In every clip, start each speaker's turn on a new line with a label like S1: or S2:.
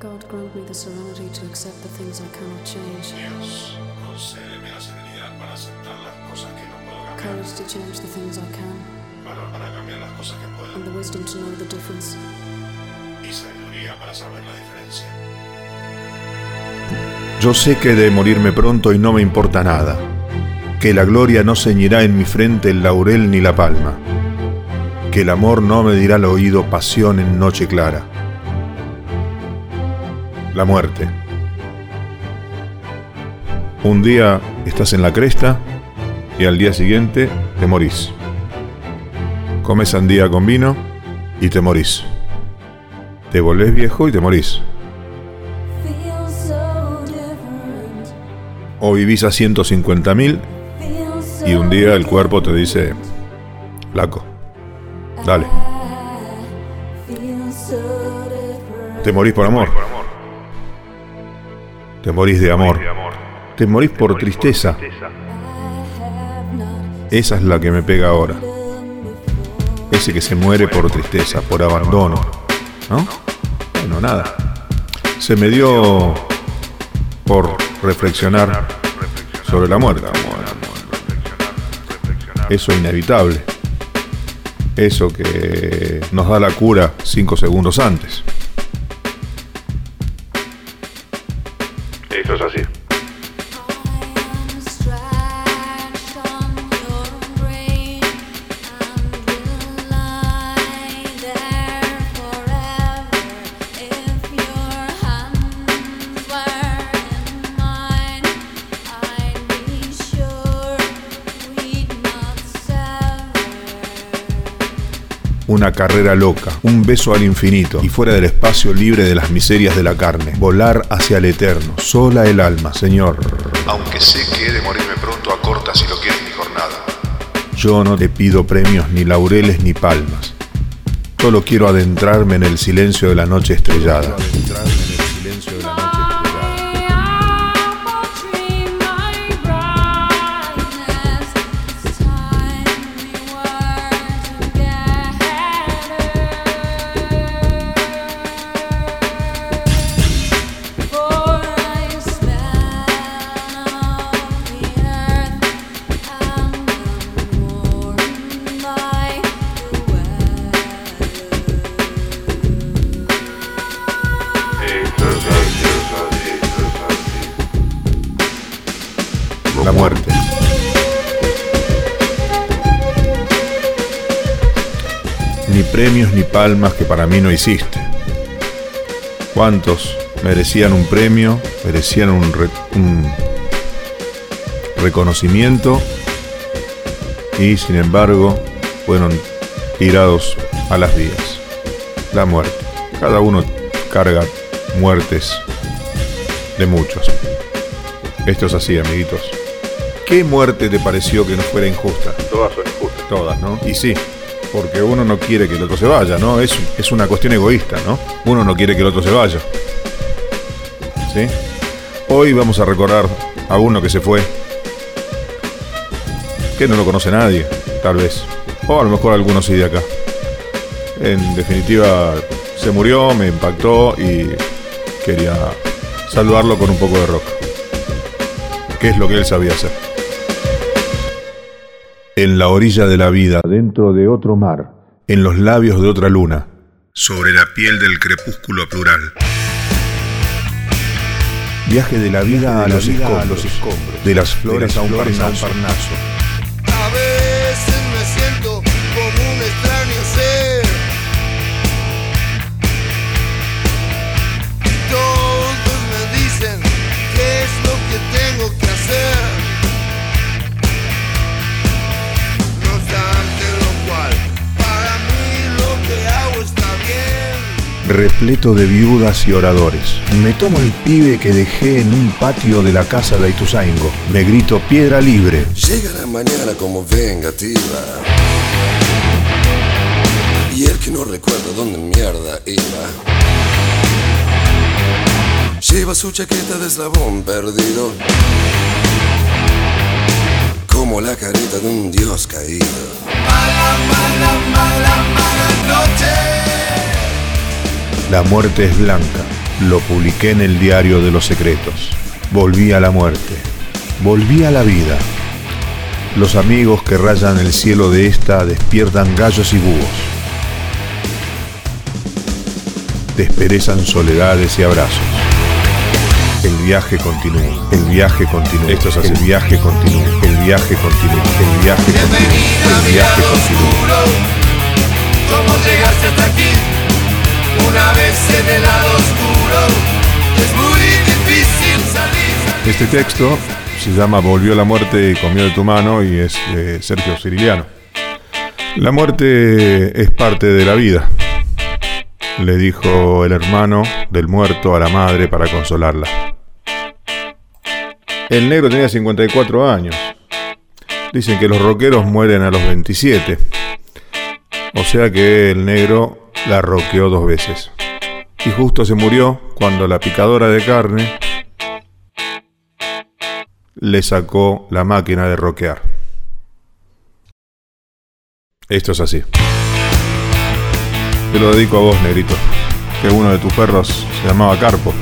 S1: God grant me the serenity to accept the things I cannot change.
S2: Dios, concédeme la serenidad para aceptar las cosas que no puedo cambiar,
S1: Courage to change the things I can.
S2: valor para cambiar las cosas que puedo
S1: And the wisdom to know the difference.
S2: y sabiduría para saber la diferencia.
S3: Yo sé que he de morirme pronto y no me importa nada, que la gloria no ceñirá en mi frente el laurel ni la palma, que el amor no me dirá al oído pasión en noche clara. La muerte. Un día estás en la cresta y al día siguiente te morís. Comes sandía con vino y te morís. Te volvés viejo y te morís. O vivís a 150.000
S4: Feels so
S3: y un día el cuerpo te dice, flaco, dale, te morís por amor, te morís de amor, te morís por tristeza. Esa es la que me pega ahora. Ese que se muere por tristeza, por abandono. ¿No? Bueno, nada. Se me dio por reflexionar sobre la muerte. Eso inevitable. Eso que nos da la cura cinco segundos antes. Una carrera loca, un beso al infinito y fuera del espacio libre de las miserias de la carne. Volar hacia el eterno, sola el alma, Señor. Aunque sé que he de morirme pronto, acorta si lo quieres mi jornada. Yo no te pido premios, ni laureles, ni palmas. Solo quiero adentrarme en el silencio de la noche estrellada. La muerte. Ni premios ni palmas que para mí no hiciste. ¿Cuántos merecían un premio, merecían un, un reconocimiento y sin embargo fueron tirados a las vías? La muerte. Cada uno carga muertes de muchos. Esto es así, amiguitos. ¿Qué muerte te pareció que no fuera injusta? Todas son injustas. Todas, ¿no? Y sí, porque uno no quiere que el otro se vaya, ¿no? Es, es una cuestión egoísta, ¿no? Uno no quiere que el otro se vaya. ¿Sí? Hoy vamos a recordar a uno que se fue, que no lo conoce nadie, tal vez. O a lo mejor algunos sí de acá. En definitiva, se murió, me impactó y quería saludarlo con un poco de rock. ¿Qué es lo que él sabía hacer? En la orilla de la vida, dentro de otro mar, en los labios de otra luna, sobre la piel del crepúsculo plural. Viaje de la vida, a, los escombros, de las flores, a un parnaso.
S5: A
S3: repleto de viudas y oradores. Me tomo el pibe que dejé en un patio de la casa de Ituzaingo. Me grito piedra libre.
S5: Llega la mañana como vengativa. Y el que no recuerda dónde mierda iba. Lleva su chaqueta de eslabón perdido. Como la carita de un dios caído. Mala, mala, mala, mala noche.
S3: La muerte es blanca, lo publiqué en el diario de los secretos. Volví a la muerte. Volví a la vida. Los amigos que rayan el cielo de esta despiertan gallos y búhos. Desperezan soledades y abrazos. El viaje continúa, el viaje continúa. Esto es así. El viaje continúa, el viaje continúa, el viaje continúa, el viaje continúa. Este texto se llama Volvió la muerte y comió de tu mano y es de Sergio Ciriliano. La muerte es parte de la vida, le dijo el hermano del muerto a la madre para consolarla. El negro tenía 54 años. Dicen que los rockeros mueren a los 27. O sea que el negro la roqueó dos veces. Y justo se murió cuando la picadora de carne le sacó la máquina de roquear. Esto es así. Te lo dedico a vos, negrito. Que uno de tus perros se llamaba Carpo.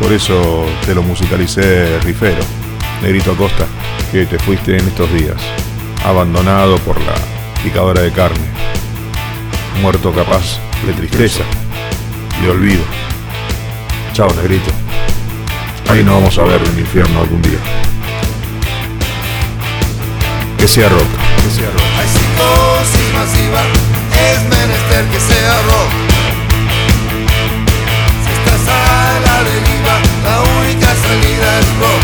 S3: Por eso te lo musicalicé rifero. Negrito Acosta, que te fuiste en estos días. Abandonado por la picadora de carne. Muerto capaz de tristeza. De olvido. Chao, negrito. Ahí nos vamos a ver en el infierno algún día. Que sea rock. Que sea rock.
S5: Hay psicosis masiva. Es menester que sea rock. Si estás a la deriva, la única salida es rock.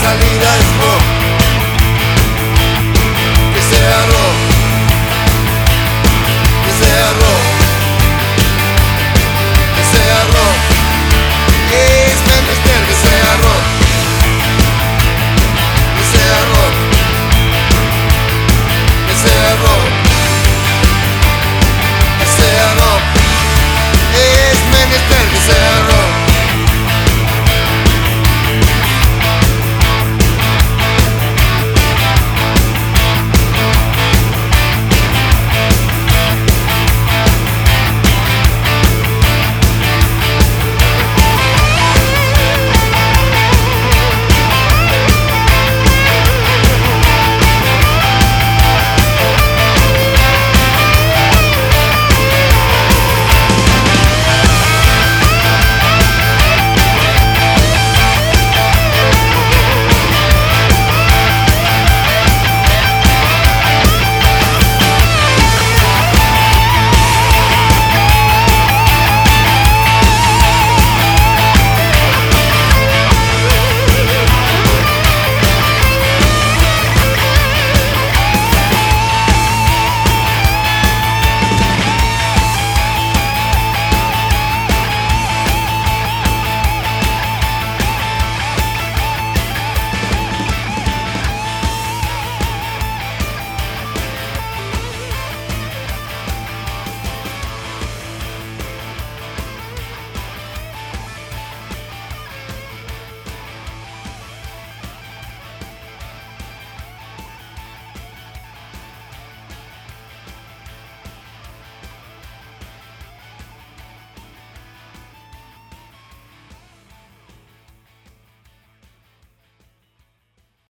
S5: Única